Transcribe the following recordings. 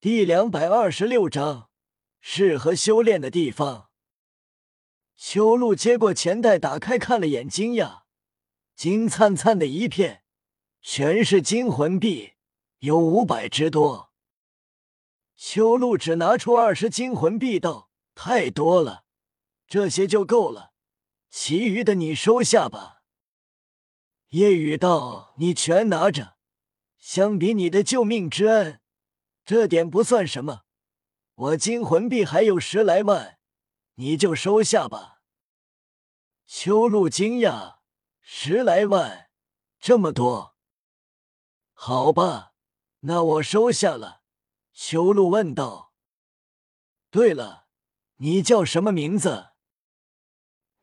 第两百二十六章，适合修炼的地方。修路接过钱袋，打开看了眼，惊讶，金灿灿的一片，全是金魂币，有五百之多。修路只拿出二十金魂币，道：“太多了，这些就够了，其余的你收下吧。”夜雨道：“你全拿着，相比你的救命之恩。”这点不算什么，我金魂币还有十来万，你就收下吧。秋露惊讶，十来万，这么多？好吧，那我收下了。秋露问道：“对了，你叫什么名字？”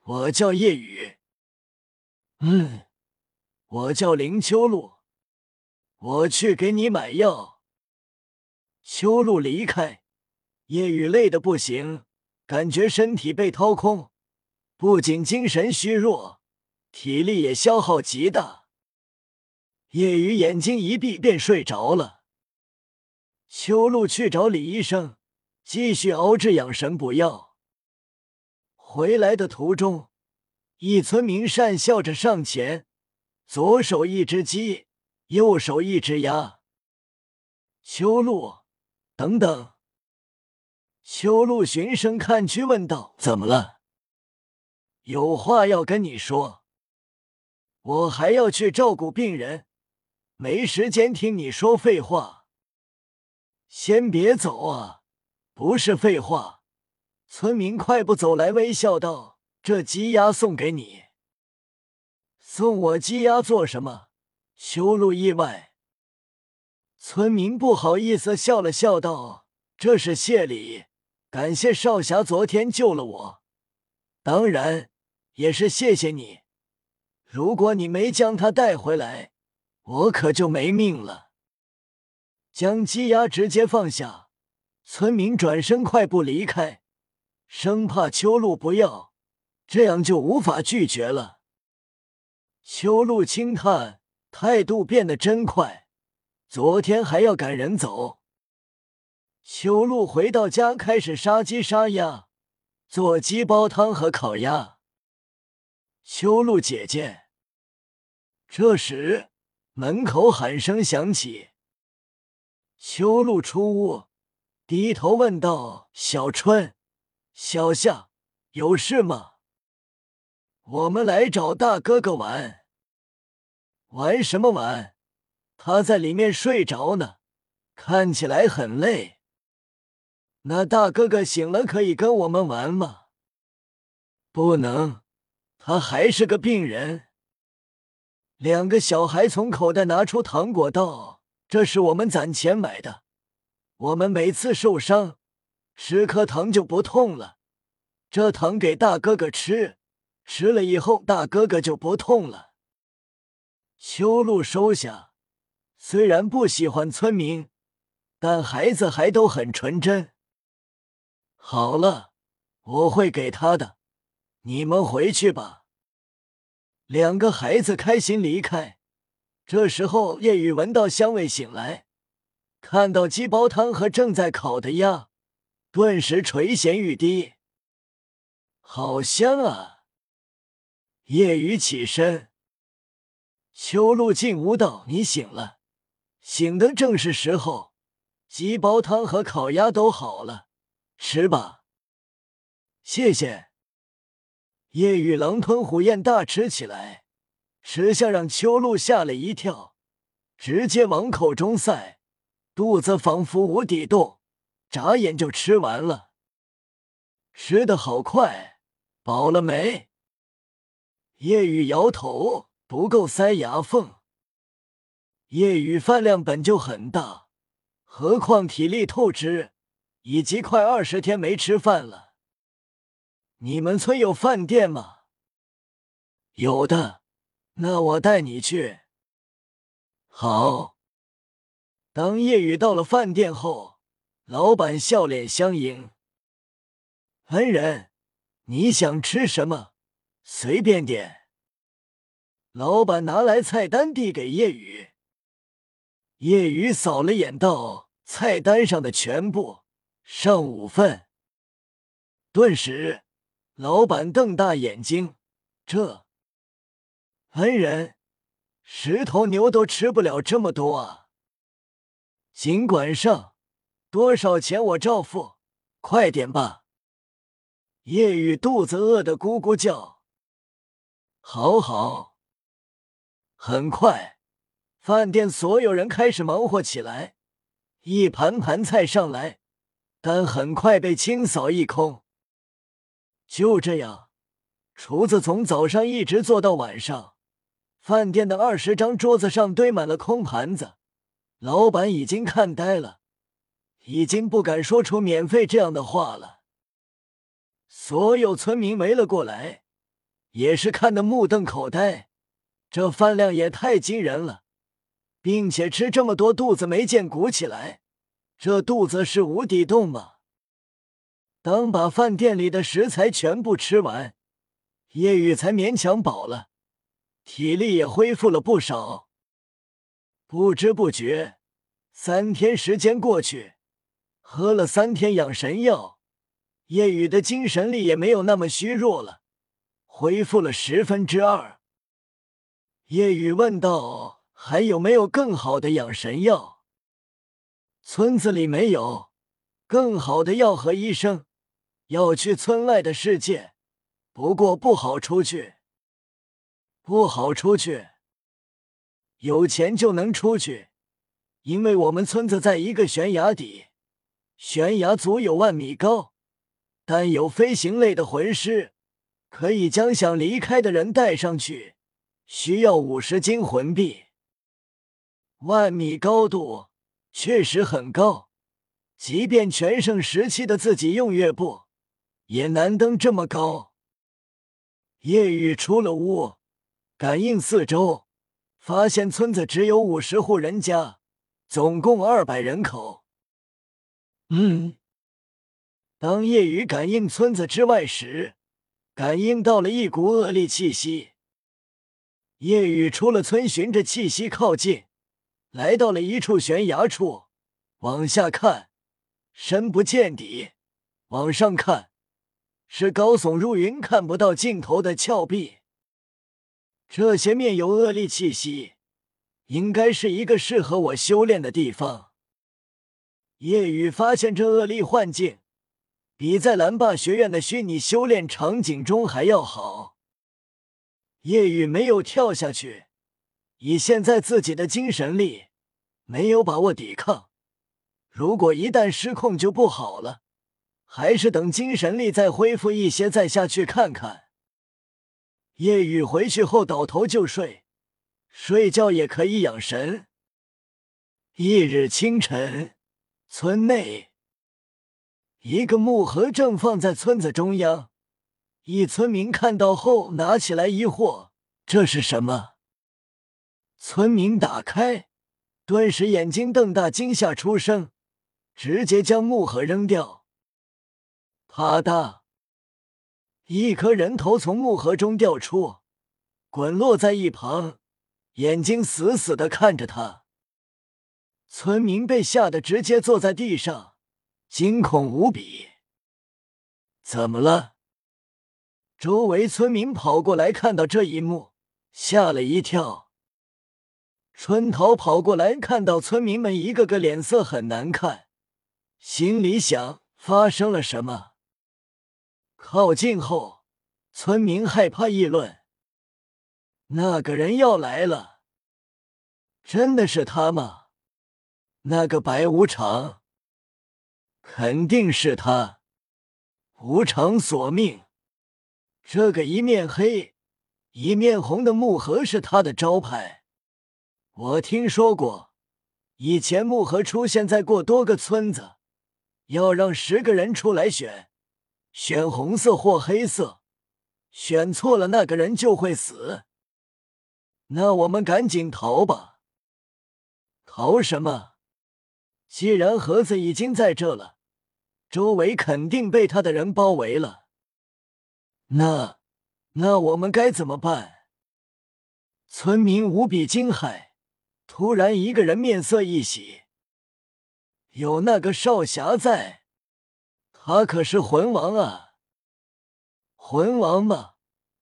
我叫夜雨。嗯，我叫林秋露。我去给你买药。修路离开，叶雨累得不行，感觉身体被掏空，不仅精神虚弱，体力也消耗极大。叶雨眼睛一闭便睡着了。修路去找李医生，继续熬制养神补药。回来的途中，一村民讪笑着上前，左手一只鸡，右手一只鸭。修路。等等，修路循声看去，问道：“怎么了？有话要跟你说。我还要去照顾病人，没时间听你说废话。先别走啊！不是废话。”村民快步走来，微笑道：“这鸡鸭送给你。送我鸡鸭做什么？”修路意外。村民不好意思笑了笑，道：“这是谢礼，感谢少侠昨天救了我，当然也是谢谢你。如果你没将他带回来，我可就没命了。”将鸡鸭直接放下，村民转身快步离开，生怕秋露不要，这样就无法拒绝了。秋露轻叹，态度变得真快。昨天还要赶人走，修路回到家开始杀鸡杀鸭，做鸡煲汤和烤鸭。修路姐姐，这时门口喊声响起，修路出屋，低头问道：“小春，小夏，有事吗？我们来找大哥哥玩，玩什么玩？”他在里面睡着呢，看起来很累。那大哥哥醒了可以跟我们玩吗？不能，他还是个病人。两个小孩从口袋拿出糖果，道：“这是我们攒钱买的，我们每次受伤吃颗糖就不痛了。这糖给大哥哥吃，吃了以后大哥哥就不痛了。”修路收下。虽然不喜欢村民，但孩子还都很纯真。好了，我会给他的，你们回去吧。两个孩子开心离开。这时候，夜雨闻到香味醒来，看到鸡煲汤和正在烤的鸭，顿时垂涎欲滴。好香啊！夜雨起身，秋露进屋道：“你醒了。”醒的正是时候，鸡煲汤和烤鸭都好了，吃吧。谢谢。夜雨狼吞虎咽大吃起来，吃相让秋露吓了一跳，直接往口中塞，肚子仿佛无底洞，眨眼就吃完了。吃的好快，饱了没？夜雨摇头，不够塞牙缝。夜雨饭量本就很大，何况体力透支，已经快二十天没吃饭了。你们村有饭店吗？有的，那我带你去。好。当夜雨到了饭店后，老板笑脸相迎。恩人，你想吃什么？随便点。老板拿来菜单递给夜雨。叶雨扫了眼，道：“菜单上的全部上五份。顿时，老板瞪大眼睛：“这恩人，十头牛都吃不了这么多啊！”尽管上，多少钱我照付，快点吧。夜雨肚子饿得咕咕叫。好好。很快，饭店所有人开始忙活起来。一盘盘菜上来，但很快被清扫一空。就这样，厨子从早上一直做到晚上。饭店的二十张桌子上堆满了空盘子，老板已经看呆了，已经不敢说出免费这样的话了。所有村民围了过来，也是看得目瞪口呆。这饭量也太惊人了，并且吃这么多，肚子没见鼓起来，这肚子是无底洞吗？当把饭店里的食材全部吃完，叶雨才勉强饱了，体力也恢复了不少。不知不觉，三天时间过去，喝了三天养神药。叶雨的精神力也没有那么虚弱了，恢复了十分之二。叶雨问道：“还有没有更好的养神药？”村子里没有更好的药和医生，要去村外的世界，不过不好出去，不好出去。有钱就能出去，因为我们村子在一个悬崖底，悬崖足有万米高。但有飞行类的魂师，可以将想离开的人带上去，需要五十金魂币。万米高度确实很高，即便全盛时期的自己用月步，也难登这么高。夜雨出了屋，感应四周，发现村子只有五十户人家，总共二百人口。嗯。当夜雨感应村子之外时，感应到了一股恶劣气息。夜雨出了村，循着气息靠近，来到了一处悬崖处，往下看，深不见底；往上看，是高耸入云、看不到尽头的峭壁。这些面有恶劣气息，应该是一个适合我修炼的地方。夜雨发现这恶劣幻境。比在蓝霸学院的虚拟修炼场景中还要好。夜雨没有跳下去，以现在自己的精神力，没有把握抵抗。如果一旦失控就不好了，还是等精神力再恢复一些再下去看看。夜雨回去后倒头就睡，睡觉也可以养神。翌日清晨，村内。一个木盒正放在村子中央，一村民看到后拿起来疑惑：“这是什么？”村民打开，顿时眼睛瞪大，惊吓出声，直接将木盒扔掉。啪嗒，一颗人头从木盒中掉出，滚落在一旁，眼睛死死的看着他。村民被吓得直接坐在地上。惊恐无比，怎么了？周围村民跑过来，看到这一幕，吓了一跳。春桃跑过来，看到村民们一个个脸色很难看，心里想：发生了什么？靠近后，村民害怕议论：“那个人要来了，真的是他吗？那个白无常。”肯定是他，无常索命。这个一面黑一面红的木盒是他的招牌。我听说过，以前木盒出现在过多个村子，要让十个人出来选，选红色或黑色，选错了那个人就会死。那我们赶紧逃吧！逃什么？既然盒子已经在这了。周围肯定被他的人包围了，那那我们该怎么办？村民无比惊骇，突然一个人面色一喜，有那个少侠在，他可是魂王啊！魂王嘛，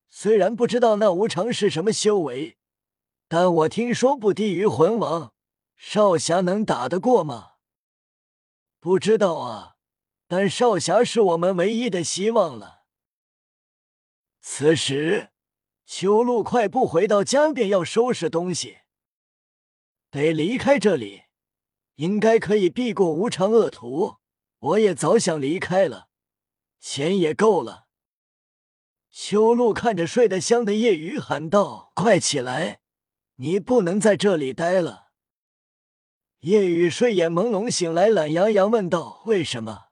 虽然不知道那无常是什么修为，但我听说不低于魂王。少侠能打得过吗？不知道啊，但少侠是我们唯一的希望了。此时，秋露快步回到家，便要收拾东西，得离开这里。应该可以避过无常恶徒。我也早想离开了，钱也够了。修路看着睡得香的夜雨，喊道：“快起来，你不能在这里待了。”夜雨睡眼朦胧醒来，懒洋洋问道：“为什么？”